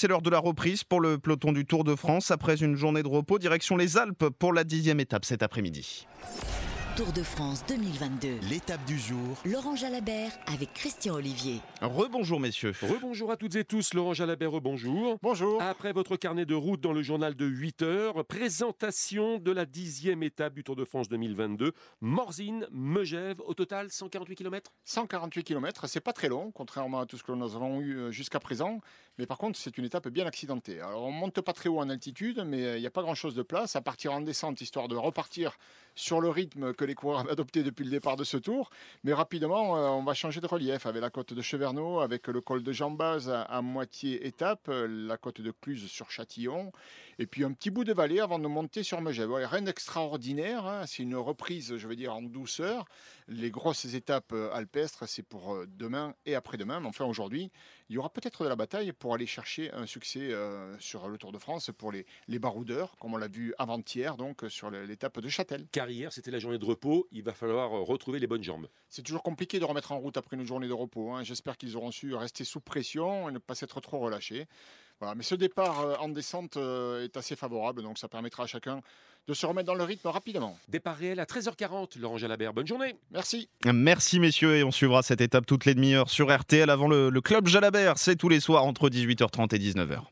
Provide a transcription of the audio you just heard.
C'est l'heure de la reprise pour le peloton du Tour de France. Après une journée de repos, direction les Alpes pour la dixième étape cet après-midi. Tour de France 2022. L'étape du jour. Laurent Jalabert avec Christian Olivier. Rebonjour messieurs. Rebonjour à toutes et tous, Laurent Jalabert, bonjour. Bonjour. Après votre carnet de route dans le journal de 8 heures, présentation de la dixième étape du Tour de France 2022. Morzine, Megève, au total 148 km 148 km, c'est pas très long, contrairement à tout ce que nous avons eu euh, jusqu'à présent. Mais par contre, c'est une étape bien accidentée. Alors, on monte pas très haut en altitude, mais euh, il n'y a pas grand-chose de place. À partir en descente, histoire de repartir sur le rythme que les coureurs avaient adopté depuis le départ de ce tour. Mais rapidement, euh, on va changer de relief avec la côte de Cheverneau, avec le col de Jambaz à, moitié étape, la côte de Cluse sur Châtillon, et puis un petit bout de vallée avant de monter sur Megève. rien d'extraordinaire, hein. c'est une reprise, je veux dire, en douceur. Les grosses étapes alpestres, c'est pour demain et après-demain. Mais enfin, aujourd'hui, il y aura peut-être de la bataille pour aller chercher un succès euh, sur le Tour de France pour les, les baroudeurs, comme on l'a vu avant-hier, donc sur l'étape de Châtel. Car hier, c'était la journée de repos, il va falloir retrouver les bonnes jambes. C'est toujours compliqué de remettre en route après une journée de repos. Hein. J'espère qu'ils auront su rester sous pression et ne pas s'être trop relâchés. Voilà. Mais ce départ euh, en descente euh, est assez favorable, donc ça permettra à chacun de se remettre dans le rythme rapidement. Départ réel à 13h40, Laurent Jalabert. Bonne journée. Merci. Merci messieurs et on suivra cette étape toutes les demi-heures sur RTL avant le, le Club Jalabert. C'est tous les soirs entre 18h30 et 19h.